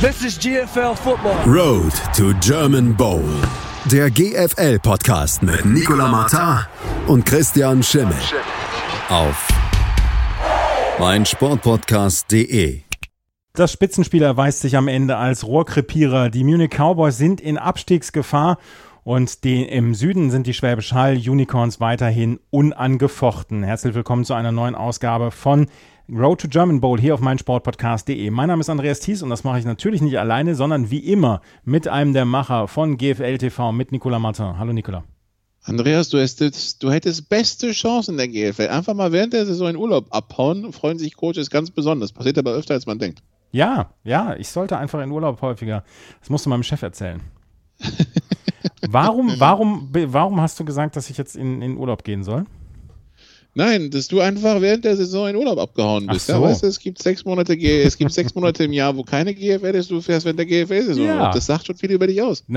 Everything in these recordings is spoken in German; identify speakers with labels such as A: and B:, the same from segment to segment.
A: This is GFL Football.
B: Road to German Bowl. Der GFL-Podcast mit Nicola Martin und Christian Schimmel. Auf meinsportpodcast.de.
C: Das Spitzenspiel erweist sich am Ende als Rohrkrepierer. Die Munich Cowboys sind in Abstiegsgefahr und die, im Süden sind die Schwäbisch Hall Unicorns weiterhin unangefochten. Herzlich willkommen zu einer neuen Ausgabe von Road to German Bowl hier auf meinsportpodcast.de. Mein Name ist Andreas Thies und das mache ich natürlich nicht alleine, sondern wie immer mit einem der Macher von GFL TV, mit Nicola Martin. Hallo Nicola.
D: Andreas, du hättest, du hättest beste Chancen in der GFL. Einfach mal während der Saison in Urlaub abhauen, freuen sich Coaches ganz besonders. Passiert aber öfter, als man denkt.
C: Ja, ja, ich sollte einfach in Urlaub häufiger. Das musst du meinem Chef erzählen. warum, warum, warum hast du gesagt, dass ich jetzt in, in Urlaub gehen soll?
D: Nein, dass du einfach während der Saison in Urlaub abgehauen bist. So. Ja, weißt du, es gibt sechs Monate, es gibt sechs Monate im Jahr, wo keine GFL ist, du fährst während der GFL-Saison. Ja. Das sagt schon viel über dich aus.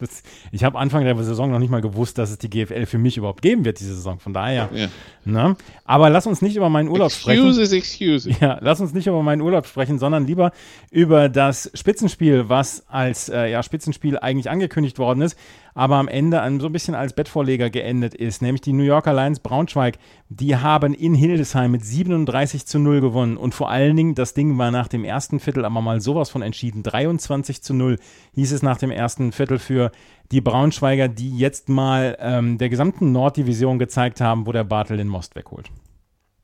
C: Das, ich habe Anfang der Saison noch nicht mal gewusst, dass es die GFL für mich überhaupt geben wird, diese Saison. Von daher. Ja. Ne? Aber lass uns nicht über meinen Urlaub
D: excuses,
C: sprechen.
D: Excuses,
C: Ja, lass uns nicht über meinen Urlaub sprechen, sondern lieber über das Spitzenspiel, was als äh, ja, Spitzenspiel eigentlich angekündigt worden ist aber am Ende so ein bisschen als Bettvorleger geendet ist, nämlich die New Yorker Lions Braunschweig. Die haben in Hildesheim mit 37 zu 0 gewonnen und vor allen Dingen, das Ding war nach dem ersten Viertel aber mal sowas von entschieden. 23 zu 0 hieß es nach dem ersten Viertel für die Braunschweiger, die jetzt mal ähm, der gesamten Norddivision gezeigt haben, wo der Bartel den Most wegholt.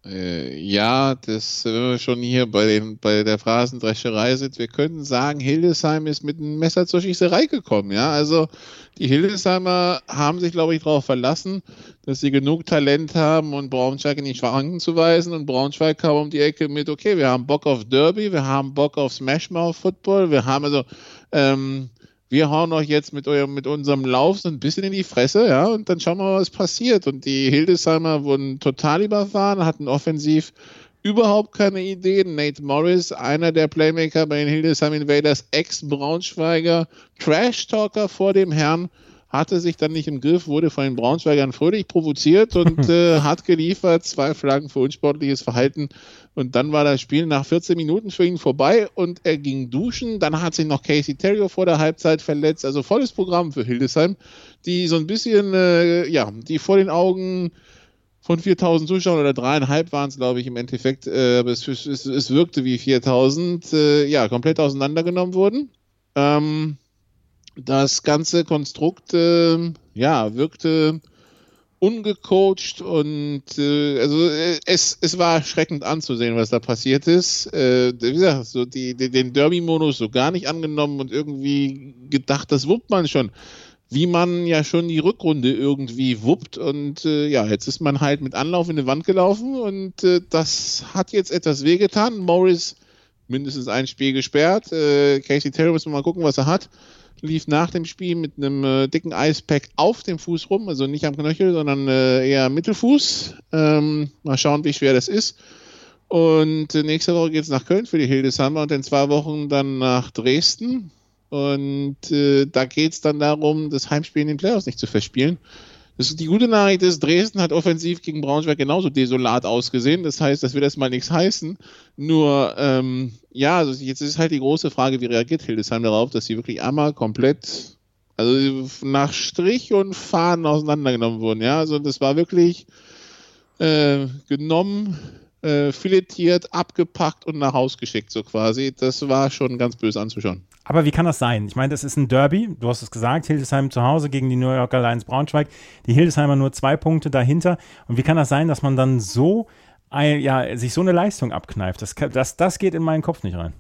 D: Äh, ja, das wir schon hier bei, den, bei der Phrasendrescherei sind. Wir können sagen, Hildesheim ist mit einem Messer zur Schießerei gekommen. Ja, also die Hildesheimer haben sich, glaube ich, darauf verlassen, dass sie genug Talent haben und Braunschweig in die Schranken zu weisen. Und Braunschweig kam um die Ecke mit, okay, wir haben Bock auf Derby, wir haben Bock auf Smashmouth Football, wir haben also ähm, wir hauen euch jetzt mit, eurem, mit unserem Lauf so ein bisschen in die Fresse, ja, und dann schauen wir mal, was passiert. Und die Hildesheimer wurden total überfahren, hatten offensiv überhaupt keine Ideen. Nate Morris, einer der Playmaker bei den Hildesheim Invaders, Ex-Braunschweiger, Trash-Talker vor dem Herrn, hatte sich dann nicht im Griff, wurde von den Braunschweigern fröhlich provoziert und äh, hat geliefert, zwei Flaggen für unsportliches Verhalten und dann war das Spiel nach 14 Minuten für ihn vorbei und er ging duschen. Dann hat sich noch Casey Terrio vor der Halbzeit verletzt. Also volles Programm für Hildesheim, die so ein bisschen, äh, ja, die vor den Augen von 4000 Zuschauern oder dreieinhalb waren es, glaube ich, im Endeffekt, äh, aber es, es, es, wirkte wie 4000, äh, ja, komplett auseinandergenommen wurden. Ähm, das ganze Konstrukt, äh, ja, wirkte ungecoacht und äh, also äh, es, es war erschreckend anzusehen, was da passiert ist. Äh, wie gesagt, so die, die den Derby-Modus so gar nicht angenommen und irgendwie gedacht, das wuppt man schon. Wie man ja schon die Rückrunde irgendwie wuppt und äh, ja, jetzt ist man halt mit Anlauf in die Wand gelaufen und äh, das hat jetzt etwas wehgetan. Morris mindestens ein Spiel gesperrt. Äh, Casey Terry muss mal gucken, was er hat lief nach dem Spiel mit einem äh, dicken Eispack auf dem Fuß rum, also nicht am Knöchel, sondern äh, eher Mittelfuß. Ähm, mal schauen, wie schwer das ist. Und äh, nächste Woche geht es nach Köln für die Hildesheimer und in zwei Wochen dann nach Dresden. Und äh, da geht es dann darum, das Heimspiel in den Playoffs nicht zu verspielen. Das die gute Nachricht ist, Dresden hat offensiv gegen Braunschweig genauso desolat ausgesehen. Das heißt, das wird erstmal nichts heißen. Nur, ähm, ja, also jetzt ist halt die große Frage, wie reagiert Hildesheim darauf, dass sie wirklich einmal komplett, also nach Strich und Faden auseinandergenommen wurden. Ja, also das war wirklich äh, genommen, äh, filetiert, abgepackt und nach Haus geschickt, so quasi. Das war schon ganz böse anzuschauen.
C: Aber wie kann das sein? Ich meine, das ist ein Derby. Du hast es gesagt, Hildesheim zu Hause gegen die New Yorker Lions Braunschweig. Die Hildesheimer nur zwei Punkte dahinter. Und wie kann das sein, dass man dann so, ja, sich so eine Leistung abkneift? Das, das, das geht in meinen Kopf nicht rein.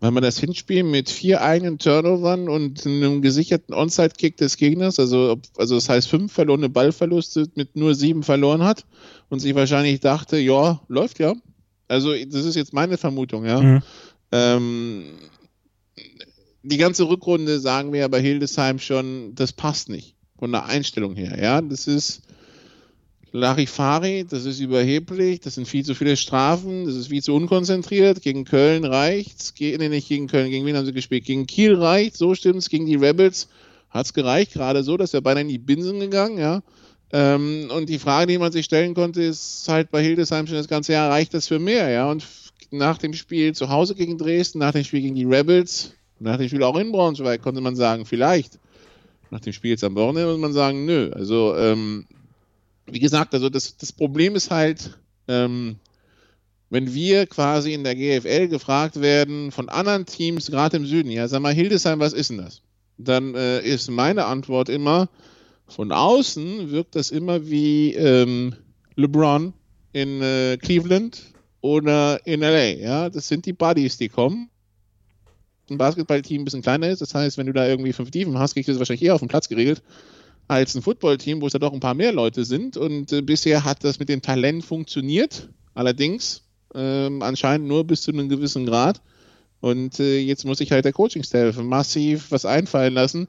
D: Weil man das Hinspiel mit vier eigenen Turnovern und einem gesicherten Onside-Kick des Gegners, also, also das heißt fünf verlorene Ballverluste mit nur sieben verloren hat und sich wahrscheinlich dachte, ja, läuft ja. Also das ist jetzt meine Vermutung, ja. Mhm. Ähm, die ganze Rückrunde sagen wir ja bei Hildesheim schon, das passt nicht von der Einstellung her. Ja, das ist Larifari, das ist überheblich, das sind viel zu viele Strafen, das ist viel zu unkonzentriert. Gegen Köln reicht's, Ge nee, nicht gegen Köln, gegen wen haben sie gespielt? Gegen Kiel reicht, so stimmt's, gegen die Rebels hat's gereicht, gerade so, dass er beinahe in die Binsen gegangen, ja. Ähm, und die Frage, die man sich stellen konnte, ist halt bei Hildesheim schon das ganze Jahr, reicht das für mehr, ja? Und nach dem Spiel zu Hause gegen Dresden, nach dem Spiel gegen die Rebels, nach dem Spiel auch in Braunschweig konnte man sagen, vielleicht. Nach dem Spiel jetzt am Wochenende muss man sagen, nö. Also, ähm, wie gesagt, also das, das Problem ist halt, ähm, wenn wir quasi in der GFL gefragt werden von anderen Teams, gerade im Süden, ja, sag mal, Hildesheim, was ist denn das? Dann äh, ist meine Antwort immer, von außen wirkt das immer wie ähm, LeBron in äh, Cleveland oder in LA. Ja, das sind die Buddies, die kommen. Ein Basketballteam ein bisschen kleiner ist, das heißt, wenn du da irgendwie fünf Tiefen hast, kriegst du das wahrscheinlich eher auf dem Platz geregelt als ein Footballteam, wo es da doch ein paar mehr Leute sind. Und äh, bisher hat das mit dem Talent funktioniert. Allerdings ähm, anscheinend nur bis zu einem gewissen Grad. Und äh, jetzt muss sich halt der Coaching-Staff massiv was einfallen lassen,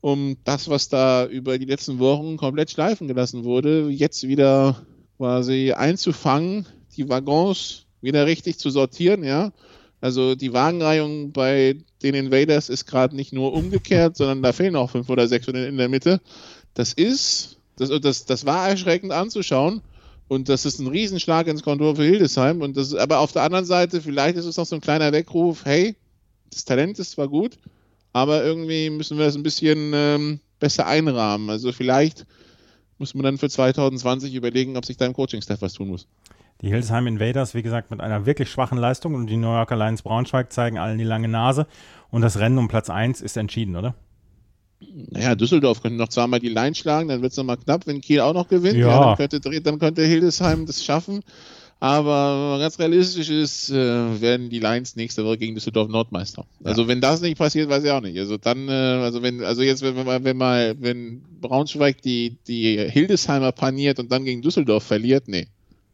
D: um das, was da über die letzten Wochen komplett schleifen gelassen wurde, jetzt wieder quasi einzufangen, die Waggons wieder richtig zu sortieren, ja. Also die Wagenreihung bei den Invaders ist gerade nicht nur umgekehrt, sondern da fehlen auch fünf oder sechs in der Mitte. Das ist, das, das, das war erschreckend anzuschauen. Und das ist ein Riesenschlag ins Kontor für Hildesheim. Und das, aber auf der anderen Seite, vielleicht ist es noch so ein kleiner Weckruf, hey, das Talent ist zwar gut, aber irgendwie müssen wir das ein bisschen ähm, besser einrahmen. Also vielleicht muss man dann für 2020 überlegen, ob sich da im Coaching-Staff was tun muss.
C: Die Hildesheim Invaders, wie gesagt, mit einer wirklich schwachen Leistung und die New Yorker Lions Braunschweig zeigen allen die lange Nase. Und das Rennen um Platz 1 ist entschieden, oder?
D: Naja, Düsseldorf könnte noch zweimal die Line schlagen, dann wird es nochmal knapp, wenn Kiel auch noch gewinnt. Ja. ja dann, könnte, dann könnte Hildesheim das schaffen. Aber ganz realistisch ist, äh, werden die Lions nächste Woche gegen Düsseldorf Nordmeister. Also ja. wenn das nicht passiert, weiß ich auch nicht. Also dann, äh, also wenn, also jetzt, wenn man, wenn mal, wenn Braunschweig die, die Hildesheimer paniert und dann gegen Düsseldorf verliert, nee.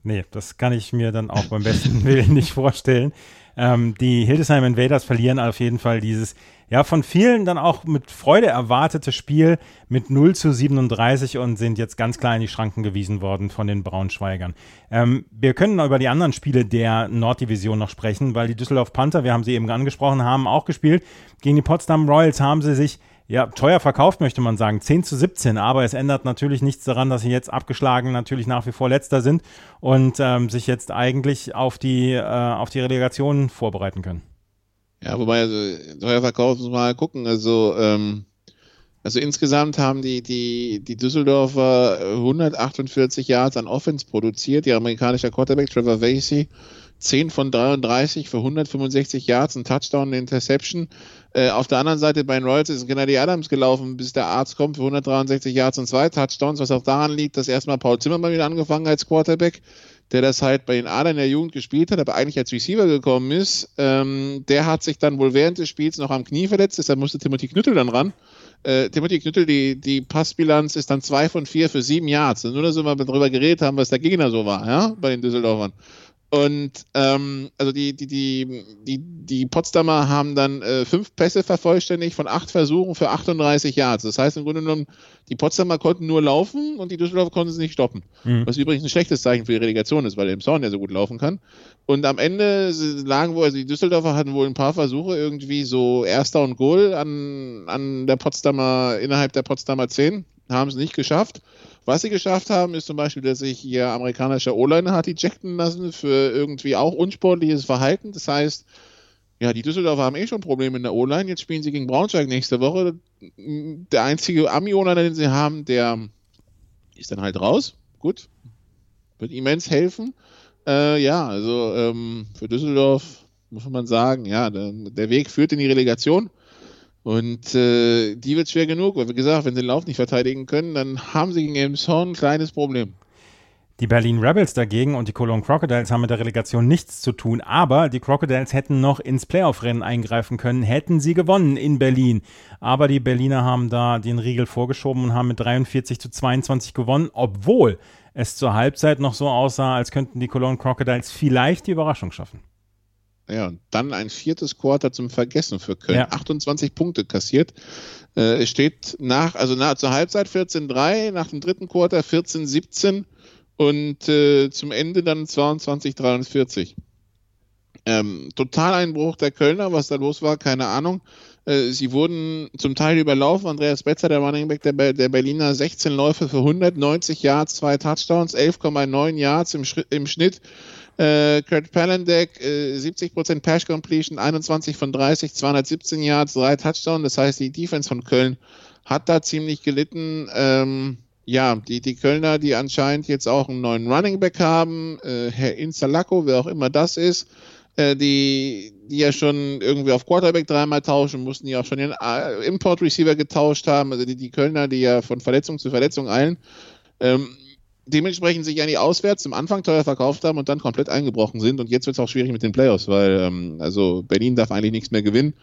C: Nee, das kann ich mir dann auch beim besten Willen nicht vorstellen. Ähm, die Hildesheim Invaders verlieren auf jeden Fall dieses, ja, von vielen dann auch mit Freude erwartete Spiel mit 0 zu 37 und sind jetzt ganz klar in die Schranken gewiesen worden von den Braunschweigern. Ähm, wir können über die anderen Spiele der Norddivision noch sprechen, weil die Düsseldorf Panther, wir haben sie eben angesprochen, haben auch gespielt. Gegen die Potsdam Royals haben sie sich ja, teuer verkauft, möchte man sagen. 10 zu 17, aber es ändert natürlich nichts daran, dass sie jetzt abgeschlagen natürlich nach wie vor letzter sind und ähm, sich jetzt eigentlich auf die, äh, auf die Relegation vorbereiten können.
D: Ja, wobei, also teuer verkauft muss man mal gucken. Also, ähm, also insgesamt haben die, die, die Düsseldorfer 148 Yards an Offense produziert. Die amerikanische Quarterback Trevor Vasey 10 von 33 für 165 Yards, ein Touchdown, eine Interception. Äh, auf der anderen Seite bei den Royals ist Kennedy Adams gelaufen, bis der Arzt kommt für 163 Yards und zwei Touchdowns, was auch daran liegt, dass erstmal Paul Zimmermann wieder angefangen als Quarterback, der das halt bei den Adern der Jugend gespielt hat, aber eigentlich als Receiver gekommen ist. Ähm, der hat sich dann wohl während des Spiels noch am Knie verletzt, deshalb musste Timothy Knüttel dann ran. Äh, Timothy Knüttel, die, die Passbilanz ist dann zwei von vier für sieben Yards. Nur, dass wir mal darüber geredet haben, was der Gegner so war, ja, bei den Düsseldorfern. Und ähm, also die, die, die, die, die Potsdamer haben dann äh, fünf Pässe vervollständigt von acht Versuchen für 38 Yards. Das heißt im Grunde genommen, die Potsdamer konnten nur laufen und die Düsseldorfer konnten es nicht stoppen. Mhm. Was übrigens ein schlechtes Zeichen für die Relegation ist, weil der im Zorn ja so gut laufen kann. Und am Ende lagen wohl, also die Düsseldorfer hatten wohl ein paar Versuche, irgendwie so Erster und Goal an, an der Potsdamer, innerhalb der Potsdamer 10, haben es nicht geschafft. Was sie geschafft haben, ist zum Beispiel, dass sich ihr amerikanischer O-Liner hat ejecten lassen für irgendwie auch unsportliches Verhalten. Das heißt, ja, die Düsseldorfer haben eh schon Probleme in der O-Line. Jetzt spielen sie gegen Braunschweig nächste Woche. Der einzige Ami-O-Liner, den sie haben, der ist dann halt raus. Gut. Wird immens helfen. Äh, ja, also ähm, für Düsseldorf muss man sagen, ja, der, der Weg führt in die Relegation. Und äh, die wird schwer genug, weil wie gesagt, wenn sie den Lauf nicht verteidigen können, dann haben sie gegen Elmshorn ein kleines Problem.
C: Die Berlin Rebels dagegen und die Cologne Crocodiles haben mit der Relegation nichts zu tun, aber die Crocodiles hätten noch ins Playoff-Rennen eingreifen können, hätten sie gewonnen in Berlin. Aber die Berliner haben da den Riegel vorgeschoben und haben mit 43 zu 22 gewonnen, obwohl es zur Halbzeit noch so aussah, als könnten die Cologne Crocodiles vielleicht die Überraschung schaffen.
D: Ja, und dann ein viertes Quarter zum Vergessen für Köln. Ja. 28 Punkte kassiert. Äh, es steht nach, also nach, zur Halbzeit 14-3, nach dem dritten Quarter 14-17 und äh, zum Ende dann 22-43. Ähm, Totaleinbruch der Kölner, was da los war, keine Ahnung. Äh, sie wurden zum Teil überlaufen. Andreas Betzer, der Running Back der, der Berliner, 16 Läufe für 190 Yards, zwei Touchdowns, 11,9 Yards im, im Schnitt. Äh, Kurt Palandek, äh, 70% Pass Completion, 21 von 30, 217 Yards, drei Touchdowns. Das heißt, die Defense von Köln hat da ziemlich gelitten. Ähm, ja, die, die Kölner, die anscheinend jetzt auch einen neuen Running Back haben, äh, Herr Insalako, wer auch immer das ist, äh, die, die ja schon irgendwie auf Quarterback dreimal tauschen mussten, die auch schon den äh, Import Receiver getauscht haben, also die, die Kölner, die ja von Verletzung zu Verletzung eilen. Ähm, dementsprechend sich ja nicht auswärts zum Anfang teuer verkauft haben und dann komplett eingebrochen sind. Und jetzt wird es auch schwierig mit den Playoffs, weil ähm, also Berlin darf eigentlich nichts mehr gewinnen.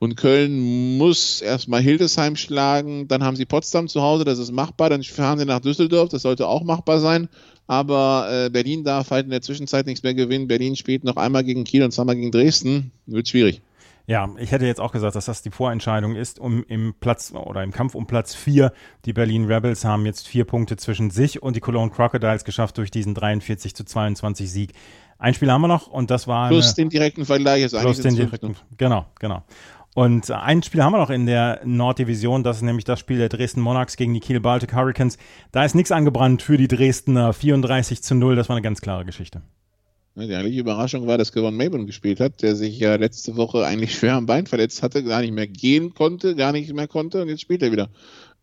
D: Und Köln muss erstmal Hildesheim schlagen, dann haben sie Potsdam zu Hause, das ist machbar, dann fahren sie nach Düsseldorf, das sollte auch machbar sein. Aber äh, Berlin darf halt in der Zwischenzeit nichts mehr gewinnen. Berlin spielt noch einmal gegen Kiel und zweimal gegen Dresden. Wird schwierig.
C: Ja, ich hätte jetzt auch gesagt, dass das die Vorentscheidung ist, um im Platz oder im Kampf um Platz vier. Die Berlin Rebels haben jetzt vier Punkte zwischen sich und die Cologne Crocodiles geschafft durch diesen 43 zu 22 Sieg. Ein Spiel haben wir noch und das war.
D: Plus den direkten Vergleich ist
C: Plus den direkten, genau, genau. Und ein Spiel haben wir noch in der Norddivision, das ist nämlich das Spiel der Dresden Monarchs gegen die Kiel Baltic Hurricanes. Da ist nichts angebrannt für die Dresdner 34 zu 0, das war eine ganz klare Geschichte.
D: Die eigentliche Überraschung war, dass Kevin Maben gespielt hat, der sich ja letzte Woche eigentlich schwer am Bein verletzt hatte, gar nicht mehr gehen konnte, gar nicht mehr konnte und jetzt spielt er wieder.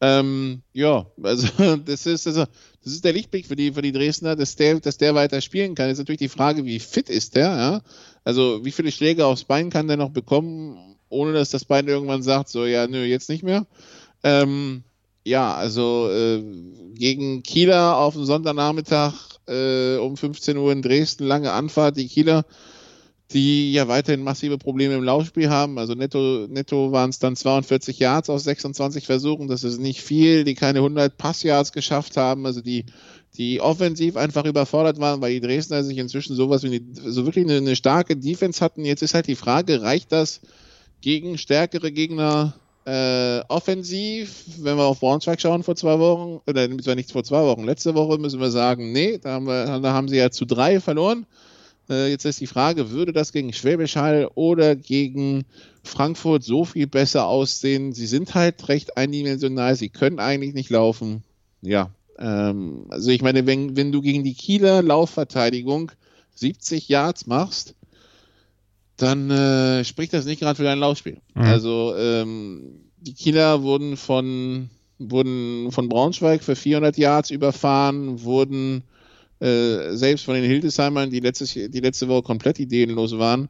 D: Ähm, ja, also das ist, also, das ist der Lichtblick für die, für die Dresdner, dass der, dass der weiter spielen kann. Jetzt natürlich die Frage, wie fit ist der, ja? Also wie viele Schläge aufs Bein kann der noch bekommen, ohne dass das Bein irgendwann sagt, so ja, nö, jetzt nicht mehr. Ähm, ja, also äh, gegen Kieler auf dem Sonntagnachmittag äh, um 15 Uhr in Dresden, lange Anfahrt. Die Kieler, die ja weiterhin massive Probleme im Laufspiel haben. Also netto, netto waren es dann 42 Yards aus 26 Versuchen. Das ist nicht viel, die keine 100 Passyards geschafft haben. Also die, die offensiv einfach überfordert waren, weil die Dresdner sich inzwischen sowas wie eine, so wirklich eine, eine starke Defense hatten. Jetzt ist halt die Frage, reicht das gegen stärkere Gegner äh, offensiv, wenn wir auf Braunschweig schauen vor zwei Wochen, oder zwar nicht vor zwei Wochen, letzte Woche müssen wir sagen, nee, da haben, wir, da haben sie ja zu drei verloren. Äh, jetzt ist die Frage, würde das gegen Schwäbisch Hall oder gegen Frankfurt so viel besser aussehen? Sie sind halt recht eindimensional, sie können eigentlich nicht laufen. Ja, ähm, also ich meine, wenn, wenn du gegen die Kieler Laufverteidigung 70 Yards machst, dann äh, spricht das nicht gerade für dein Laufspiel. Mhm. Also ähm, die Kieler wurden von wurden von Braunschweig für 400 Yards überfahren, wurden äh, selbst von den Hildesheimern, die, letztes, die letzte Woche komplett ideenlos waren,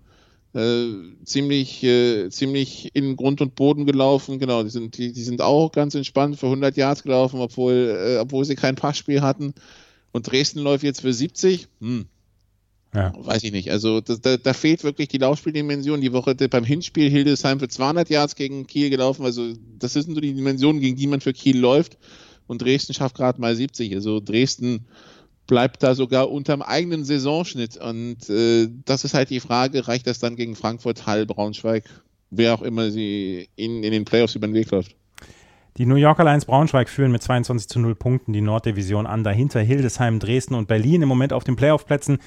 D: äh, ziemlich, äh, ziemlich in Grund und Boden gelaufen. Genau, die sind, die, die sind auch ganz entspannt für 100 Yards gelaufen, obwohl, äh, obwohl sie kein Passspiel hatten. Und Dresden läuft jetzt für 70. Hm, ja. Weiß ich nicht. Also das, da, da, fehlt wirklich die Laufspieldimension. Die Woche beim Hinspiel Hildesheim für 200 Yards gegen Kiel gelaufen. Also das sind so die Dimensionen, gegen die man für Kiel läuft. Und Dresden schafft gerade mal 70. Also Dresden bleibt da sogar unterm eigenen Saisonschnitt. Und äh, das ist halt die Frage, reicht das dann gegen Frankfurt, Hall, Braunschweig, wer auch immer sie in, in den Playoffs über den Weg läuft?
C: Die New Yorker Lions Braunschweig führen mit 22 zu 0 Punkten die Norddivision an. Dahinter Hildesheim, Dresden und Berlin im Moment auf den Playoff-Plätzen.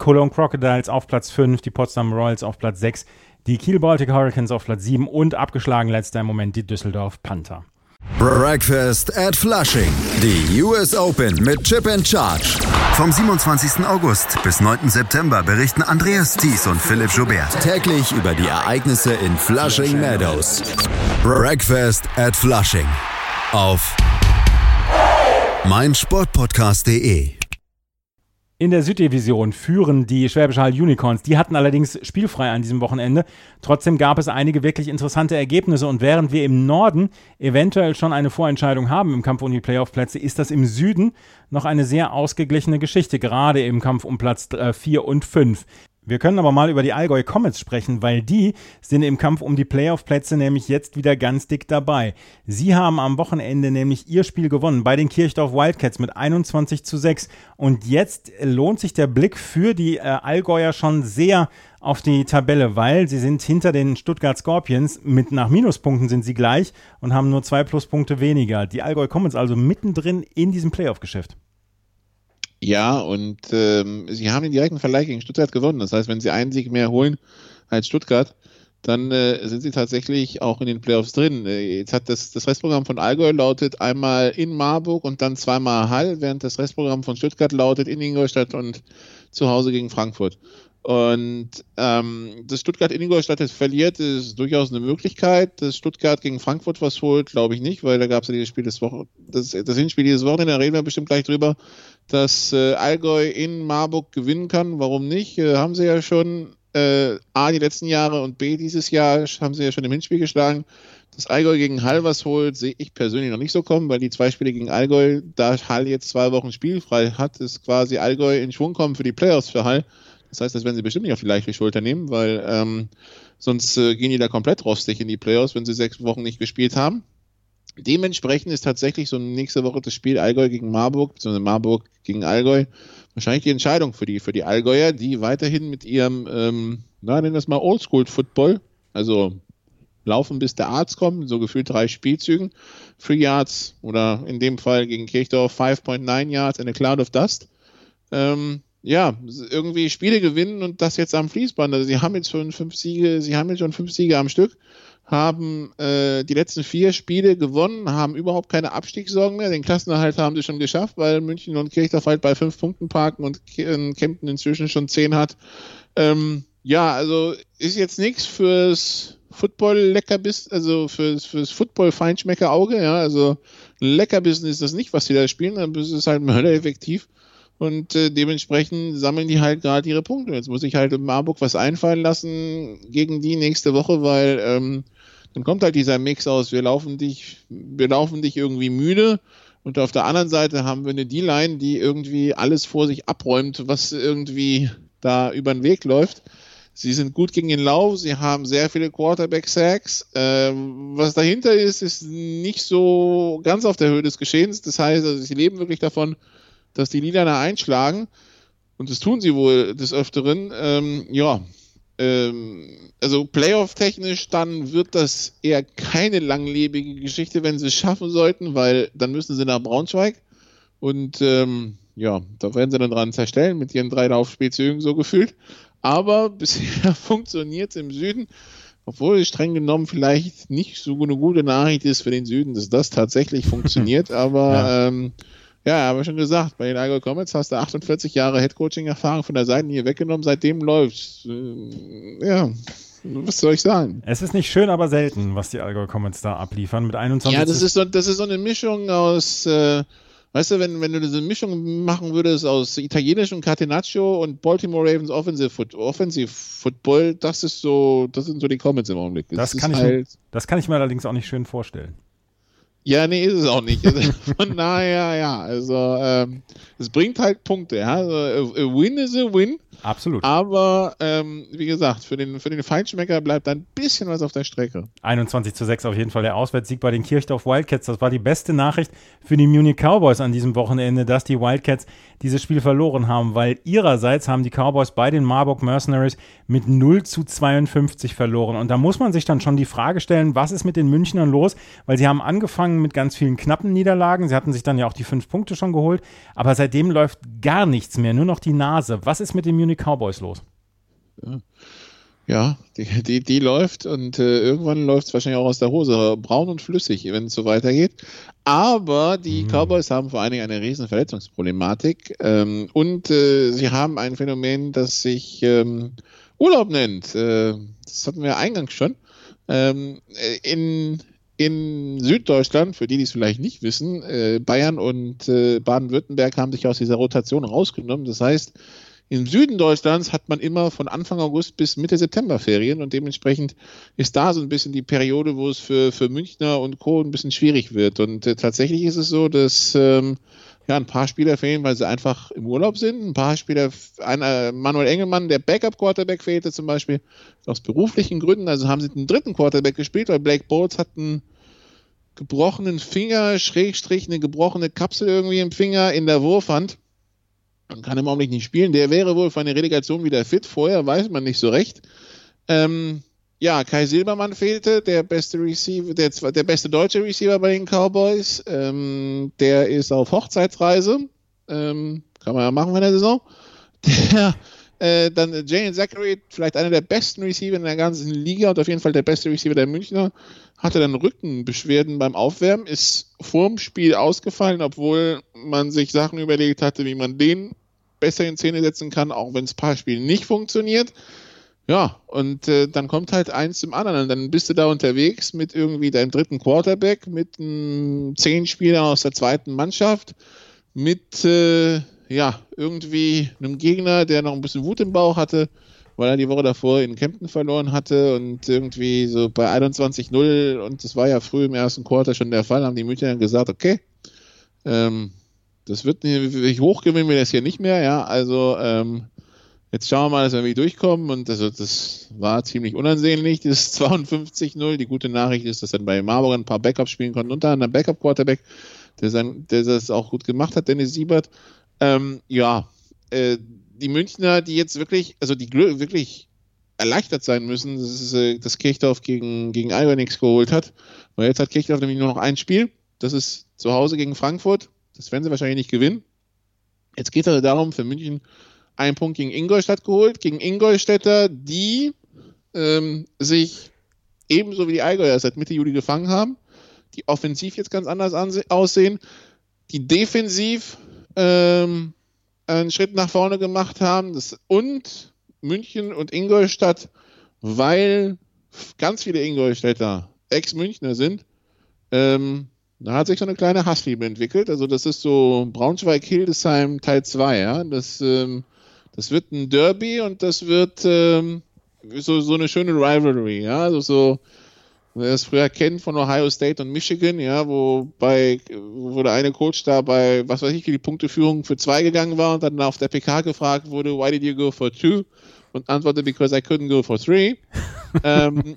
C: Cologne Crocodiles auf Platz 5, die Potsdam Royals auf Platz 6, die Kiel Baltic Hurricanes auf Platz 7 und abgeschlagen letzter im Moment die Düsseldorf Panther.
B: Breakfast at Flushing. Die US Open mit Chip and Charge. Vom 27. August bis 9. September berichten Andreas Thies und Philipp Joubert täglich über die Ereignisse in Flushing Meadows. Breakfast at Flushing. Auf meinsportpodcast.de
C: in der Süddivision führen die Schwäbische Hall Unicorns. Die hatten allerdings spielfrei an diesem Wochenende. Trotzdem gab es einige wirklich interessante Ergebnisse und während wir im Norden eventuell schon eine Vorentscheidung haben im Kampf um die Playoff-Plätze, ist das im Süden noch eine sehr ausgeglichene Geschichte, gerade im Kampf um Platz 4 äh, und 5. Wir können aber mal über die Allgäu Comets sprechen, weil die sind im Kampf um die Playoff-Plätze nämlich jetzt wieder ganz dick dabei. Sie haben am Wochenende nämlich ihr Spiel gewonnen bei den Kirchdorf Wildcats mit 21 zu 6. Und jetzt lohnt sich der Blick für die äh, Allgäuer schon sehr auf die Tabelle, weil sie sind hinter den Stuttgart Scorpions. Mit nach Minuspunkten sind sie gleich und haben nur zwei Pluspunkte weniger. Die Allgäu Comets also mittendrin in diesem Playoff-Geschäft.
D: Ja, und ähm, sie haben den direkten Verleih gegen Stuttgart gewonnen. Das heißt, wenn sie einen Sieg mehr holen als Stuttgart, dann äh, sind sie tatsächlich auch in den Playoffs drin. Äh, jetzt hat das, das Restprogramm von Allgäu lautet einmal in Marburg und dann zweimal Hall, während das Restprogramm von Stuttgart lautet in Ingolstadt und zu Hause gegen Frankfurt. Und ähm, dass Stuttgart in Ingolstadt jetzt verliert, ist durchaus eine Möglichkeit. Dass Stuttgart gegen Frankfurt was holt, glaube ich nicht, weil da gab es ja dieses Spiel des Wochen, das, Hinspiel dieses Wochenende, da reden wir bestimmt gleich drüber, dass äh, Allgäu in Marburg gewinnen kann. Warum nicht? Äh, haben sie ja schon äh, A, die letzten Jahre und B, dieses Jahr haben sie ja schon im Hinspiel geschlagen. Dass Allgäu gegen Hall was holt, sehe ich persönlich noch nicht so kommen, weil die zwei Spiele gegen Allgäu, da Hall jetzt zwei Wochen spielfrei hat, ist quasi Allgäu in Schwung kommen für die Playoffs für Hall. Das heißt, das werden sie bestimmt nicht auf die leichte Schulter nehmen, weil ähm, sonst äh, gehen die da komplett rostig in die Playoffs, wenn sie sechs Wochen nicht gespielt haben. Dementsprechend ist tatsächlich so nächste Woche das Spiel Allgäu gegen Marburg, beziehungsweise Marburg gegen Allgäu, wahrscheinlich die Entscheidung für die, für die Allgäuer, die weiterhin mit ihrem, ähm, na, nennen wir es mal Oldschool-Football, also laufen bis der Arzt kommt, so gefühlt drei Spielzügen, Three Yards oder in dem Fall gegen Kirchdorf 5.9 Yards in a Cloud of Dust. Ähm, ja, irgendwie Spiele gewinnen und das jetzt am Fließband. Also sie haben jetzt schon fünf Siege, sie haben jetzt schon fünf Siege am Stück, haben äh, die letzten vier Spiele gewonnen, haben überhaupt keine Abstiegssorgen mehr. Den Klassenerhalt haben sie schon geschafft, weil München und Kirchdorf halt bei fünf Punkten parken und äh, Kempten inzwischen schon zehn hat. Ähm, ja, also ist jetzt nichts fürs Football-Leckerbiss, also fürs, fürs Football-Feinschmecker-Auge, ja, also Leckerbissen ist das nicht, was sie da spielen, es ist halt mördereffektiv. effektiv und äh, dementsprechend sammeln die halt gerade ihre Punkte. Jetzt muss ich halt in Marburg was einfallen lassen gegen die nächste Woche, weil ähm, dann kommt halt dieser Mix aus, wir laufen dich, wir laufen dich irgendwie müde. Und auf der anderen Seite haben wir eine D-Line, die irgendwie alles vor sich abräumt, was irgendwie da über den Weg läuft. Sie sind gut gegen den Lauf, sie haben sehr viele Quarterback-Sacks. Ähm, was dahinter ist, ist nicht so ganz auf der Höhe des Geschehens. Das heißt, also sie leben wirklich davon, dass die Lilaner einschlagen. Und das tun sie wohl des Öfteren. Ähm, ja, ähm, also Playoff-technisch, dann wird das eher keine langlebige Geschichte, wenn sie es schaffen sollten, weil dann müssen sie nach Braunschweig. Und ähm, ja, da werden sie dann dran zerstellen mit ihren drei Laufspielzügen so gefühlt. Aber bisher funktioniert es im Süden, obwohl streng genommen vielleicht nicht so eine gute Nachricht ist für den Süden, dass das tatsächlich funktioniert. Aber ja. ähm, ja, haben wir schon gesagt, bei den Allgäu Comets hast du 48 Jahre Headcoaching-Erfahrung von der Seitenlinie weggenommen, seitdem läuft's. Äh, ja, was soll ich sagen?
C: Es ist nicht schön, aber selten, was die Allgäu Comets da abliefern mit 21.
D: Ja, das ist so, das ist so eine Mischung aus, äh, weißt du, wenn, wenn du diese Mischung machen würdest aus italienischem Catenaccio und Baltimore Ravens Offensive, Foot, Offensive Football, das ist so, das sind so die Comets im Augenblick.
C: Das, das kann, ich, halt, das kann ich mir allerdings auch nicht schön vorstellen.
D: Ja, nee, ist es auch nicht. Also, von daher, ja, also ähm, es bringt halt Punkte. Ja? Also, a win is a win.
C: Absolut.
D: Aber ähm, wie gesagt, für den, für den Feinschmecker bleibt ein bisschen was auf der Strecke.
C: 21 zu 6 auf jeden Fall der Auswärtssieg bei den Kirchdorf Wildcats. Das war die beste Nachricht für die Munich Cowboys an diesem Wochenende, dass die Wildcats dieses Spiel verloren haben, weil ihrerseits haben die Cowboys bei den Marburg Mercenaries mit 0 zu 52 verloren. Und da muss man sich dann schon die Frage stellen, was ist mit den Münchnern los? Weil sie haben angefangen mit ganz vielen knappen Niederlagen. Sie hatten sich dann ja auch die fünf Punkte schon geholt. Aber seitdem läuft gar nichts mehr, nur noch die Nase. Was ist mit den Munich Cowboys los?
D: Ja. Die, die, die läuft und äh, irgendwann läuft es wahrscheinlich auch aus der Hose, braun und flüssig, wenn es so weitergeht. Aber die mhm. Cowboys haben vor allen Dingen eine riesen Verletzungsproblematik ähm, und äh, sie haben ein Phänomen, das sich ähm, Urlaub nennt. Äh, das hatten wir eingangs schon. Ähm, in, in Süddeutschland, für die, die es vielleicht nicht wissen, äh, Bayern und äh, Baden-Württemberg haben sich aus dieser Rotation rausgenommen. Das heißt, im Süden Deutschlands hat man immer von Anfang August bis Mitte September Ferien und dementsprechend ist da so ein bisschen die Periode, wo es für, für Münchner und Co. ein bisschen schwierig wird. Und äh, tatsächlich ist es so, dass ähm, ja, ein paar Spieler fehlen, weil sie einfach im Urlaub sind. Ein paar Spieler, einer, Manuel Engelmann, der Backup-Quarterback fehlte zum Beispiel aus beruflichen Gründen. Also haben sie den dritten Quarterback gespielt, weil Blake Bowles hat einen gebrochenen Finger, Schrägstrich, eine gebrochene Kapsel irgendwie im Finger in der Wurfhand und kann im Augenblick nicht spielen. Der wäre wohl für eine Relegation wieder fit. Vorher weiß man nicht so recht. Ähm, ja, Kai Silbermann fehlte, der beste Receiver, der, der beste deutsche Receiver bei den Cowboys. Ähm, der ist auf Hochzeitsreise. Ähm, kann man ja machen in der Saison. Der, äh, dann Jane Zachary, vielleicht einer der besten Receiver in der ganzen Liga und auf jeden Fall der beste Receiver der Münchner, hatte dann Rückenbeschwerden beim Aufwärmen, ist vorm Spiel ausgefallen, obwohl man sich Sachen überlegt hatte, wie man den besser in Szene setzen kann, auch wenn es paar Spiele nicht funktioniert. Ja, und äh, dann kommt halt eins zum anderen. Und dann bist du da unterwegs mit irgendwie deinem dritten Quarterback, mit einem zehn Spielern aus der zweiten Mannschaft, mit äh, ja, irgendwie einem Gegner, der noch ein bisschen Wut im Bauch hatte, weil er die Woche davor in Kempten verloren hatte und irgendwie so bei 21-0 und das war ja früh im ersten Quarter schon der Fall, haben die Münchner gesagt, okay, ähm, das wird nicht, hoch gewinnen wir das hier nicht mehr, ja, also ähm, Jetzt schauen wir mal, dass wir irgendwie durchkommen und also das war ziemlich unansehnlich, dieses 52-0. Die gute Nachricht ist, dass dann bei Marburg ein paar Backups spielen konnten, unter anderem Backup-Quarterback, der, der das auch gut gemacht hat, Dennis Siebert. Ähm, ja, äh, die Münchner, die jetzt wirklich, also die wirklich erleichtert sein müssen, dass, äh, dass Kirchdorf gegen, gegen Alba nichts geholt hat, weil jetzt hat Kirchdorf nämlich nur noch ein Spiel, das ist zu Hause gegen Frankfurt, das werden sie wahrscheinlich nicht gewinnen. Jetzt geht es also darum, für München einen Punkt gegen Ingolstadt geholt, gegen Ingolstädter, die ähm, sich ebenso wie die Allgäuer seit Mitte Juli gefangen haben, die offensiv jetzt ganz anders aussehen, die defensiv ähm, einen Schritt nach vorne gemacht haben das, und München und Ingolstadt, weil ganz viele Ingolstädter Ex-Münchner sind, ähm, da hat sich so eine kleine Hassliebe entwickelt. Also das ist so Braunschweig-Hildesheim Teil 2, ja. Das ähm, das wird ein Derby und das wird ähm, so, so eine schöne Rivalry, ja, also so, wer es früher kennt von Ohio State und Michigan, ja, wo bei, wo der eine Coach da bei, was weiß ich, die Punkteführung für zwei gegangen war und dann auf der PK gefragt wurde, why did you go for two? Und antwortete, because I couldn't go for three. ähm,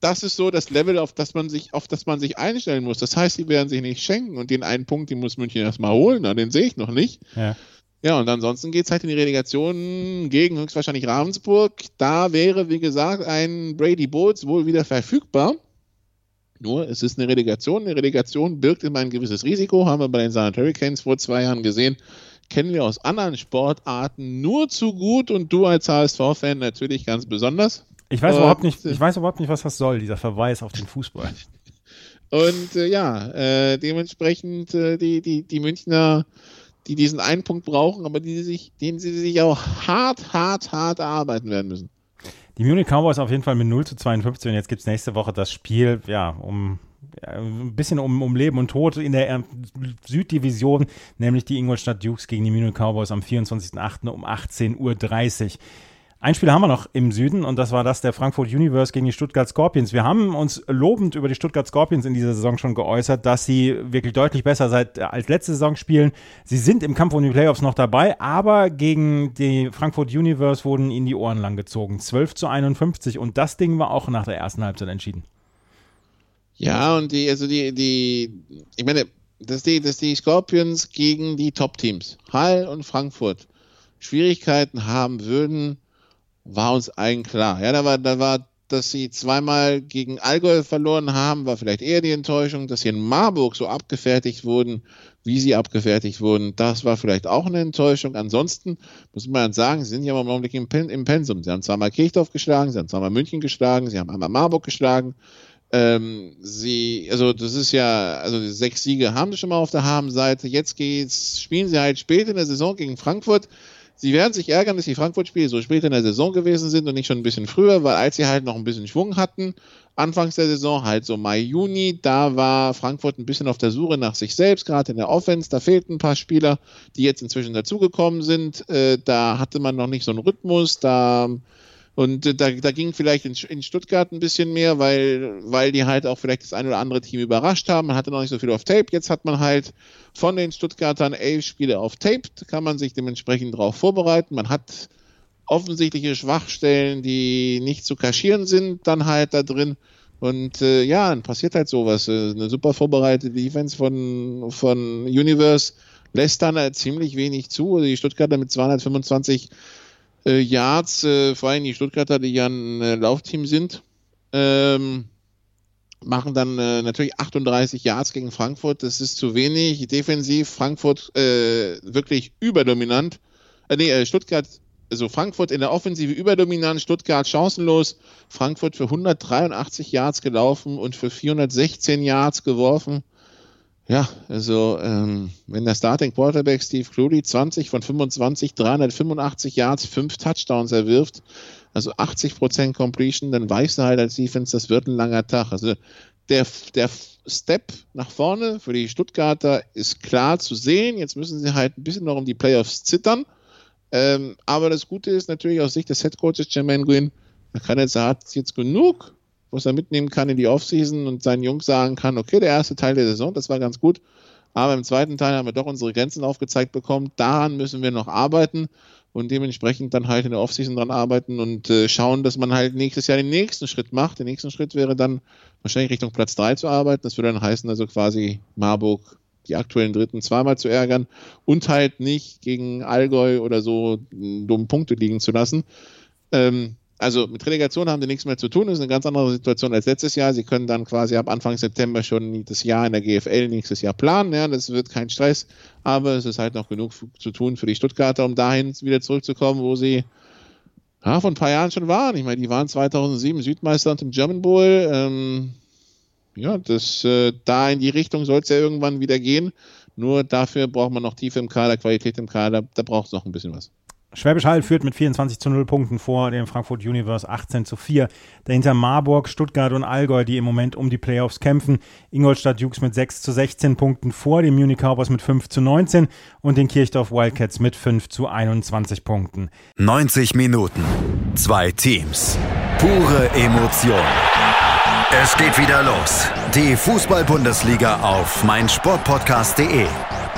D: das ist so das Level, auf das man sich, auf das man sich einstellen muss. Das heißt, sie werden sich nicht schenken und den einen Punkt, den muss München erstmal holen, den sehe ich noch nicht. Ja. Ja, und ansonsten geht es halt in die Relegation gegen höchstwahrscheinlich Ravensburg. Da wäre, wie gesagt, ein Brady Bowles wohl wieder verfügbar. Nur, es ist eine Relegation. Eine Relegation birgt immer ein gewisses Risiko, haben wir bei den San Hurricanes vor zwei Jahren gesehen. Kennen wir aus anderen Sportarten nur zu gut und du als HSV-Fan natürlich ganz besonders.
C: Ich weiß, und, überhaupt nicht, ich weiß überhaupt nicht, was das soll, dieser Verweis auf den Fußball.
D: Und äh, ja, äh, dementsprechend äh, die, die, die Münchner die diesen einen Punkt brauchen, aber die sich, den sie sich auch hart, hart, hart erarbeiten werden müssen.
C: Die Munich Cowboys auf jeden Fall mit 0 zu 52 und jetzt gibt es nächste Woche das Spiel, ja, um ja, ein bisschen um, um Leben und Tod in der äh, Süddivision, nämlich die Ingolstadt Dukes gegen die Munich Cowboys am 24.08. um 18.30 Uhr. Ein Spiel haben wir noch im Süden und das war das der Frankfurt Universe gegen die Stuttgart Scorpions. Wir haben uns lobend über die Stuttgart Scorpions in dieser Saison schon geäußert, dass sie wirklich deutlich besser seit, äh, als letzte Saison spielen. Sie sind im Kampf um die Playoffs noch dabei, aber gegen die Frankfurt Universe wurden ihnen die Ohren lang gezogen. 12 zu 51 und das Ding war auch nach der ersten Halbzeit entschieden.
D: Ja, und die, also die, die, ich meine, dass die, dass die Scorpions gegen die Top-Teams, Hall und Frankfurt, Schwierigkeiten haben würden, war uns allen klar. Ja, da war, da war, dass sie zweimal gegen Allgäu verloren haben, war vielleicht eher die Enttäuschung, dass sie in Marburg so abgefertigt wurden, wie sie abgefertigt wurden, das war vielleicht auch eine Enttäuschung. Ansonsten muss man sagen, sie sind ja im Augenblick im, Pen im Pensum. Sie haben zweimal Kirchdorf geschlagen, sie haben zweimal München geschlagen, sie haben einmal Marburg geschlagen. Ähm, sie, also das ist ja, also sechs Siege haben sie schon mal auf der Habenseite. Jetzt geht's, spielen sie halt spät in der Saison gegen Frankfurt. Sie werden sich ärgern, dass die Frankfurt-Spiele so spät in der Saison gewesen sind und nicht schon ein bisschen früher, weil als sie halt noch ein bisschen Schwung hatten, anfangs der Saison, halt so Mai, Juni, da war Frankfurt ein bisschen auf der Suche nach sich selbst, gerade in der Offense. Da fehlten ein paar Spieler, die jetzt inzwischen dazugekommen sind. Äh, da hatte man noch nicht so einen Rhythmus, da und äh, da, da ging vielleicht in, in, Stuttgart ein bisschen mehr, weil, weil die halt auch vielleicht das ein oder andere Team überrascht haben. Man hatte noch nicht so viel auf Tape. Jetzt hat man halt von den Stuttgartern elf Spiele auf Tape. Da kann man sich dementsprechend darauf vorbereiten. Man hat offensichtliche Schwachstellen, die nicht zu kaschieren sind, dann halt da drin. Und äh, ja, dann passiert halt sowas. Äh, eine super vorbereitete Defense von, von Universe lässt dann halt ziemlich wenig zu. Die Stuttgarter mit 225 äh, Yards, äh, vor allem die Stuttgarter, die ja ein äh, Laufteam sind, ähm, machen dann äh, natürlich 38 Yards gegen Frankfurt. Das ist zu wenig. Defensiv Frankfurt äh, wirklich überdominant. Äh, nee, äh, Stuttgart, also Frankfurt in der Offensive überdominant, Stuttgart chancenlos. Frankfurt für 183 Yards gelaufen und für 416 Yards geworfen. Ja, also ähm, wenn der Starting Quarterback Steve Cluey 20 von 25, 385 Yards, 5 Touchdowns erwirft, also 80 Prozent Completion, dann weißt du halt als Defense, das wird ein langer Tag. Also der, der Step nach vorne für die Stuttgarter ist klar zu sehen. Jetzt müssen sie halt ein bisschen noch um die Playoffs zittern. Ähm, aber das Gute ist natürlich aus Sicht des Headcoaches Jermaine Green, er kann jetzt, er hat jetzt genug, was er mitnehmen kann in die Offseason und seinen Jungs sagen kann, okay, der erste Teil der Saison, das war ganz gut, aber im zweiten Teil haben wir doch unsere Grenzen aufgezeigt bekommen. Daran müssen wir noch arbeiten und dementsprechend dann halt in der Offseason dran arbeiten und äh, schauen, dass man halt nächstes Jahr den nächsten Schritt macht. Der nächste Schritt wäre dann wahrscheinlich Richtung Platz 3 zu arbeiten. Das würde dann heißen, also quasi Marburg die aktuellen Dritten zweimal zu ärgern und halt nicht gegen Allgäu oder so dumme Punkte liegen zu lassen. Ähm, also mit Relegation haben die nichts mehr zu tun. Das ist eine ganz andere Situation als letztes Jahr. Sie können dann quasi ab Anfang September schon das Jahr in der GFL nächstes Jahr planen. Ja, das wird kein Stress, aber es ist halt noch genug zu tun für die Stuttgarter, um dahin wieder zurückzukommen, wo sie ja, vor ein paar Jahren schon waren. Ich meine, die waren 2007 Südmeister und im German Bowl. Ähm, ja, das, äh, da in die Richtung soll es ja irgendwann wieder gehen. Nur dafür braucht man noch Tiefe im Kader, Qualität im Kader. Da braucht es noch ein bisschen was.
C: Schwäbisch Hall führt mit 24 zu 0 Punkten vor dem Frankfurt Universe 18 zu 4. Dahinter Marburg, Stuttgart und Allgäu, die im Moment um die Playoffs kämpfen. Ingolstadt Jukes mit 6 zu 16 Punkten vor, dem Munich Cowboys mit 5 zu 19 und den Kirchdorf Wildcats mit 5 zu 21 Punkten.
B: 90 Minuten, zwei Teams, pure Emotion. Es geht wieder los. Die Fußball-Bundesliga auf meinsportpodcast.de.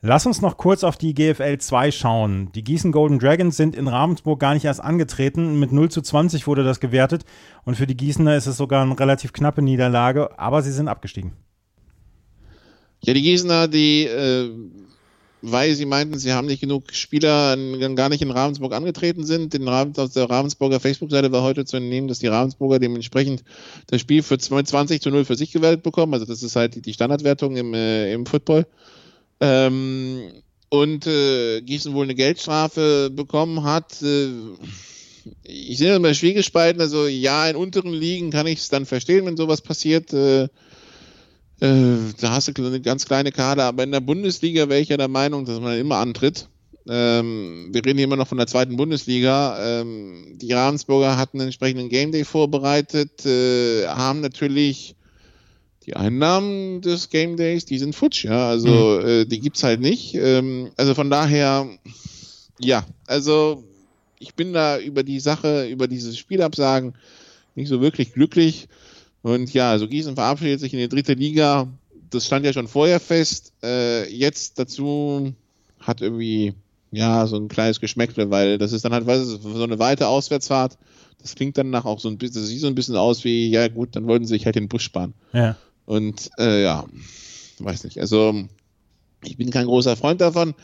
C: Lass uns noch kurz auf die GFL 2 schauen. Die Gießen Golden Dragons sind in Ravensburg gar nicht erst angetreten. Mit 0 zu 20 wurde das gewertet. Und für die Gießener ist es sogar eine relativ knappe Niederlage, aber sie sind abgestiegen.
D: Ja, die Gießener, die, äh, weil sie meinten, sie haben nicht genug Spieler, gar nicht in Ravensburg angetreten sind. Den Ravens, auf der Ravensburger Facebook-Seite war heute zu entnehmen, dass die Ravensburger dementsprechend das Spiel für 20 zu 0 für sich gewählt bekommen. Also das ist halt die Standardwertung im, äh, im Football. Ähm, und äh, Gießen wohl eine Geldstrafe bekommen hat. Äh, ich sehe immer Schwiegespalten, also ja, in unteren Ligen kann ich es dann verstehen, wenn sowas passiert. Äh, äh, da hast du eine ganz kleine Kader, aber in der Bundesliga wäre ich ja der Meinung, dass man immer antritt. Ähm, wir reden hier immer noch von der zweiten Bundesliga. Ähm, die Ravensburger hatten einen entsprechenden Game Day vorbereitet, äh, haben natürlich die Einnahmen des Game Days, die sind futsch, ja. Also mhm. äh, die gibt's halt nicht. Ähm, also von daher, ja, also ich bin da über die Sache, über dieses Spielabsagen nicht so wirklich glücklich. Und ja, also Gießen verabschiedet sich in die dritte Liga. Das stand ja schon vorher fest. Äh, jetzt dazu hat irgendwie ja so ein kleines Geschmäckle, weil das ist dann halt was, so eine weite Auswärtsfahrt. Das klingt dann nach auch so ein bisschen, das sieht so ein bisschen aus wie, ja gut, dann wollten sie sich halt den Bus sparen.
C: Ja.
D: Und äh, ja, weiß nicht. Also ich bin kein großer Freund davon.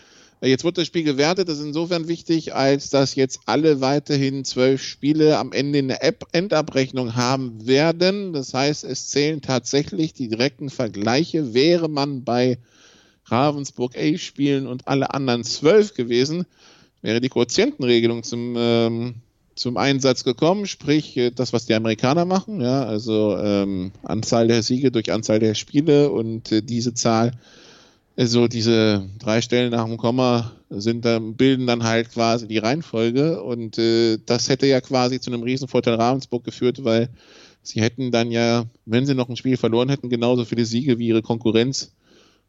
D: Jetzt wird das Spiel gewertet. Das ist insofern wichtig, als dass jetzt alle weiterhin zwölf Spiele am Ende in der App Endabrechnung haben werden. Das heißt, es zählen tatsächlich die direkten Vergleiche. Wäre man bei Ravensburg A spielen und alle anderen zwölf gewesen, wäre die Quotientenregelung zum ähm, zum Einsatz gekommen, sprich äh, das, was die Amerikaner machen, ja, also ähm, Anzahl der Siege durch Anzahl der Spiele und äh, diese Zahl, also diese drei Stellen nach dem Komma sind dann, bilden dann halt quasi die Reihenfolge und äh, das hätte ja quasi zu einem Riesenvorteil Ravensburg geführt, weil sie hätten dann ja, wenn sie noch ein Spiel verloren hätten, genauso viele Siege wie ihre Konkurrenz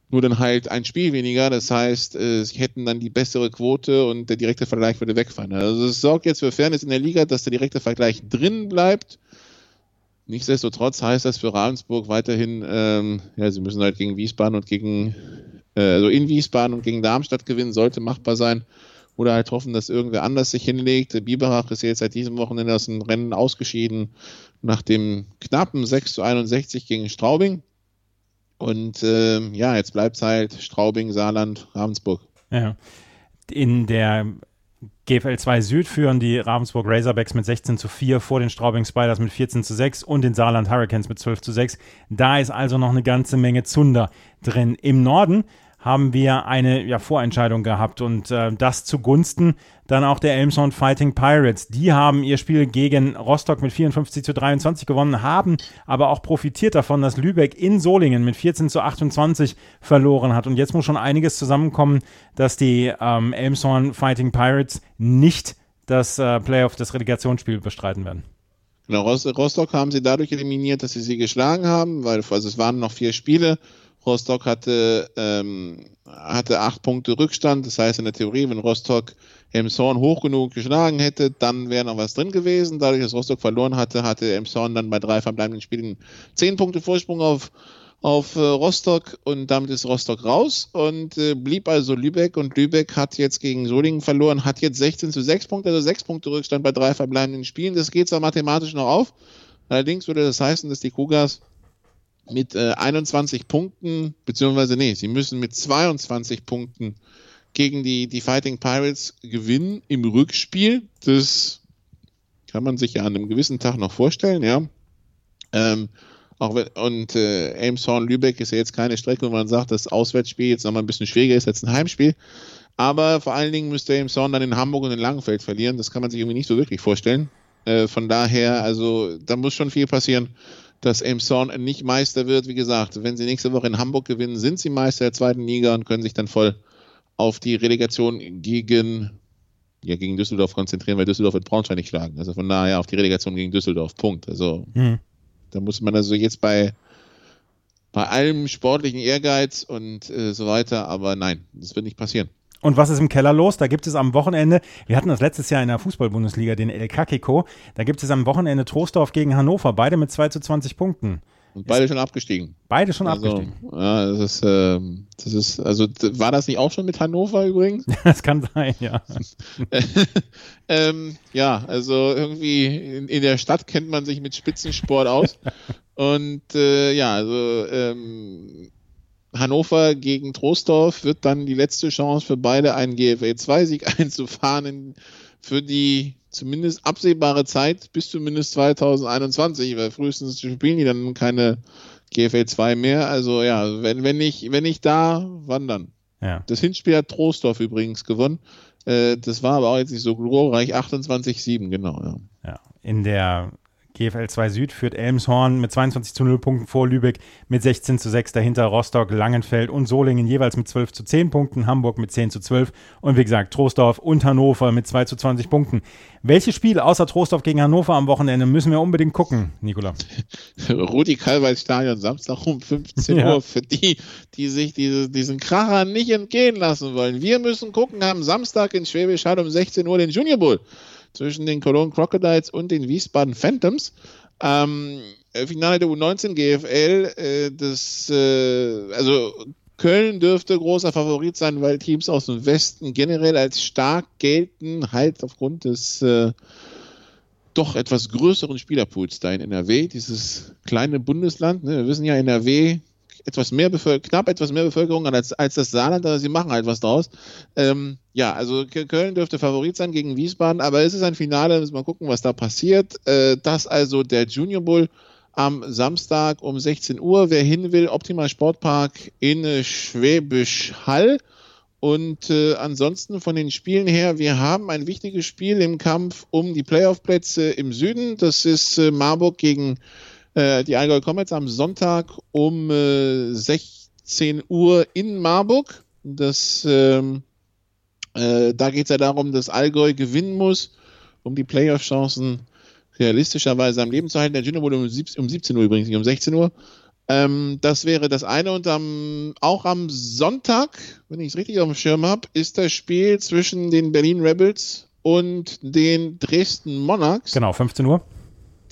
D: nur dann halt ein Spiel weniger. Das heißt, äh, sie hätten dann die bessere Quote und der direkte Vergleich würde wegfallen. Also es sorgt jetzt für Fairness in der Liga, dass der direkte Vergleich drin bleibt. Nichtsdestotrotz heißt das für Ravensburg weiterhin, ähm, ja, sie müssen halt gegen Wiesbaden und gegen, äh, also in Wiesbaden und gegen Darmstadt gewinnen, sollte machbar sein. Oder halt hoffen, dass irgendwer anders sich hinlegt. Biberach ist jetzt seit diesem Wochenende aus dem Rennen ausgeschieden nach dem knappen 6 zu 61 gegen Straubing. Und äh, ja, jetzt bleibt es halt Straubing, Saarland, Ravensburg.
C: Ja. In der GFL 2 Süd führen die Ravensburg Razorbacks mit 16 zu 4 vor den Straubing Spiders mit 14 zu 6 und den Saarland Hurricanes mit 12 zu 6. Da ist also noch eine ganze Menge Zunder drin. Im Norden haben wir eine ja, Vorentscheidung gehabt und äh, das zugunsten dann auch der Elmshorn Fighting Pirates. Die haben ihr Spiel gegen Rostock mit 54 zu 23 gewonnen, haben aber auch profitiert davon, dass Lübeck in Solingen mit 14 zu 28 verloren hat. Und jetzt muss schon einiges zusammenkommen, dass die ähm, Elmshorn Fighting Pirates nicht das äh, Playoff, das Relegationsspiel bestreiten werden.
D: Genau, Rostock haben sie dadurch eliminiert, dass sie sie geschlagen haben, weil also es waren noch vier Spiele. Rostock hatte, ähm, hatte acht Punkte Rückstand. Das heißt in der Theorie, wenn Rostock Elmshorn hoch genug geschlagen hätte, dann wäre noch was drin gewesen. Dadurch, dass Rostock verloren hatte, hatte Elmshorn dann bei drei verbleibenden Spielen zehn Punkte Vorsprung auf, auf äh, Rostock und damit ist Rostock raus und äh, blieb also Lübeck und Lübeck hat jetzt gegen Solingen verloren, hat jetzt 16 zu 6 Punkte, also 6 Punkte Rückstand bei drei verbleibenden Spielen. Das geht zwar mathematisch noch auf, allerdings würde das heißen, dass die Kugas mit äh, 21 Punkten, beziehungsweise nee, sie müssen mit 22 Punkten gegen die, die Fighting Pirates gewinnen im Rückspiel. Das kann man sich ja an einem gewissen Tag noch vorstellen, ja. Ähm, auch wenn, und äh, Elmshorn Lübeck ist ja jetzt keine Strecke, wo man sagt, das Auswärtsspiel jetzt nochmal ein bisschen schwieriger ist als ein Heimspiel. Aber vor allen Dingen müsste Elmshorn dann in Hamburg und in Langenfeld verlieren. Das kann man sich irgendwie nicht so wirklich vorstellen. Äh, von daher, also da muss schon viel passieren dass Elmshorn nicht Meister wird. Wie gesagt, wenn sie nächste Woche in Hamburg gewinnen, sind sie Meister der zweiten Liga und können sich dann voll auf die Relegation gegen, ja, gegen Düsseldorf konzentrieren, weil Düsseldorf wird Braunschweig nicht schlagen. Also von daher auf die Relegation gegen Düsseldorf. Punkt. Also mhm. da muss man also jetzt bei, bei allem sportlichen Ehrgeiz und äh, so weiter, aber nein, das wird nicht passieren.
C: Und was ist im Keller los? Da gibt es am Wochenende, wir hatten das letztes Jahr in der Fußball-Bundesliga, den El Kakiko, da gibt es am Wochenende Troisdorf gegen Hannover, beide mit 2 zu 20 Punkten.
D: Und beide ist, schon abgestiegen.
C: Beide schon also, abgestiegen.
D: Ja, das ist, äh, das ist, also war das nicht auch schon mit Hannover übrigens?
C: das kann sein, ja.
D: ähm, ja, also irgendwie in, in, der Stadt kennt man sich mit Spitzensport aus. Und äh, ja, also ähm, Hannover gegen Troisdorf wird dann die letzte Chance für beide, einen GFL 2-Sieg einzufahren für die zumindest absehbare Zeit bis zumindest 2021, weil frühestens spielen die dann keine GFL 2 mehr. Also ja, wenn, wenn ich, wenn ich da, wandern. Ja. Das Hinspiel hat Troisdorf übrigens gewonnen. Äh, das war aber auch jetzt nicht so glorreich. 28-7, genau, ja.
C: Ja, in der GFL 2 Süd führt Elmshorn mit 22 zu 0 Punkten vor Lübeck mit 16 zu 6 dahinter Rostock, Langenfeld und Solingen jeweils mit 12 zu 10 Punkten, Hamburg mit 10 zu 12 und wie gesagt Troisdorf und Hannover mit 2 zu 20 Punkten. Welches Spiel außer Troisdorf gegen Hannover am Wochenende müssen wir unbedingt gucken, Nikola?
D: Rudi Kalweis Stadion Samstag um 15 ja. Uhr für die, die sich diese, diesen Kracher nicht entgehen lassen wollen. Wir müssen gucken am Samstag in Schwäbisch Hall um 16 Uhr den Junior Bowl zwischen den Cologne Crocodiles und den Wiesbaden Phantoms. Ähm, Finale der U19 GFL, äh, das, äh, also Köln dürfte großer Favorit sein, weil Teams aus dem Westen generell als stark gelten, halt aufgrund des äh, doch etwas größeren Spielerpools da in NRW, dieses kleine Bundesland. Ne? Wir wissen ja, NRW etwas mehr knapp etwas mehr Bevölkerung als, als das Saarland, aber sie machen halt was draus. Ähm, ja, also Köln dürfte Favorit sein gegen Wiesbaden, aber es ist ein Finale, müssen wir gucken, was da passiert. Äh, das also der Junior Bull am Samstag um 16 Uhr. Wer hin will, Optimal Sportpark in Schwäbisch Hall. Und äh, ansonsten von den Spielen her, wir haben ein wichtiges Spiel im Kampf um die Playoff-Plätze im Süden. Das ist äh, Marburg gegen äh, die Allgäu Comets am Sonntag um äh, 16 Uhr in Marburg. Das, ähm, äh, da geht es ja darum, dass Allgäu gewinnen muss, um die Playoff-Chancen realistischerweise am Leben zu halten. Der Junior wurde um, 17 Uhr übrigens, nicht um 16 Uhr. Ähm, das wäre das eine. Und am, auch am Sonntag, wenn ich es richtig auf dem Schirm habe, ist das Spiel zwischen den Berlin Rebels und den Dresden Monarchs.
C: Genau, 15 Uhr.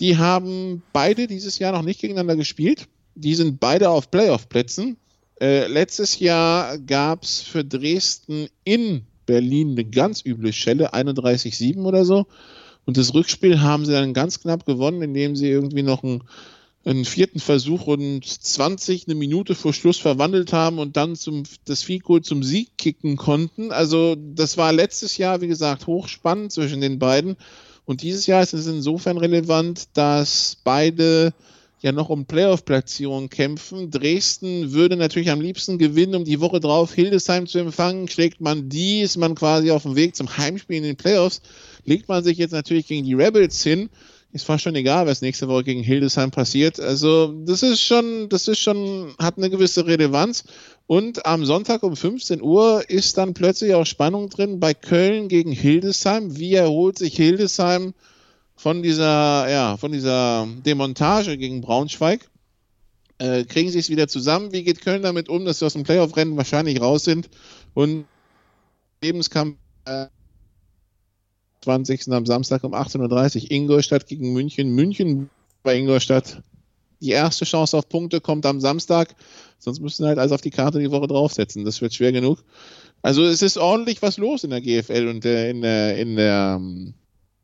D: Die haben beide dieses Jahr noch nicht gegeneinander gespielt. Die sind beide auf Playoff-Plätzen. Äh, letztes Jahr gab es für Dresden in Berlin eine ganz üble Schelle, 31-7 oder so. Und das Rückspiel haben sie dann ganz knapp gewonnen, indem sie irgendwie noch ein einen vierten Versuch und 20 eine Minute vor Schluss verwandelt haben und dann zum, das Fico zum Sieg kicken konnten. Also das war letztes Jahr, wie gesagt, hochspannend zwischen den beiden. Und dieses Jahr ist es insofern relevant, dass beide ja noch um Playoff-Platzierungen kämpfen. Dresden würde natürlich am liebsten gewinnen, um die Woche drauf Hildesheim zu empfangen. Schlägt man die, ist man quasi auf dem Weg zum Heimspiel in den Playoffs. Legt man sich jetzt natürlich gegen die Rebels hin, ist fast schon egal, was nächste Woche gegen Hildesheim passiert. Also, das ist schon, das ist schon, hat eine gewisse Relevanz. Und am Sonntag um 15 Uhr ist dann plötzlich auch Spannung drin bei Köln gegen Hildesheim. Wie erholt sich Hildesheim von dieser, ja, von dieser Demontage gegen Braunschweig? Äh, kriegen sie es wieder zusammen? Wie geht Köln damit um, dass sie aus dem Playoff-Rennen wahrscheinlich raus sind? Und Lebenskampf äh, 20. am Samstag um 18.30 Uhr Ingolstadt gegen München. München bei Ingolstadt. Die erste Chance auf Punkte kommt am Samstag. Sonst müssen halt alles auf die Karte die Woche draufsetzen. Das wird schwer genug. Also es ist ordentlich was los in der GFL und der, in der, in der, ähm,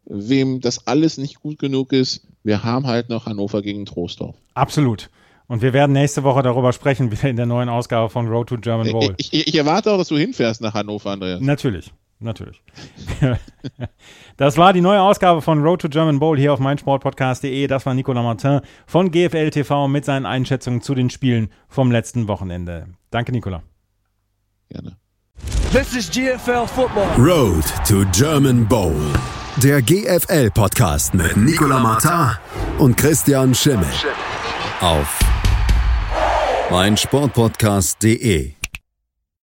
D: wem das alles nicht gut genug ist, wir haben halt noch Hannover gegen Trostorf.
C: Absolut. Und wir werden nächste Woche darüber sprechen, wieder in der neuen Ausgabe von Road to German Bowl.
D: Ich, ich, ich erwarte auch, dass du hinfährst nach Hannover, Andreas.
C: Natürlich. Natürlich. das war die neue Ausgabe von Road to German Bowl hier auf meinsportpodcast.de. Das war Nicolas Martin von GFL TV mit seinen Einschätzungen zu den Spielen vom letzten Wochenende. Danke, Nicolas.
D: Gerne.
B: This is GFL Football. Road to German Bowl. Der GFL Podcast mit Nicolas Martin und Christian Schimmel. Auf meinsportpodcast.de.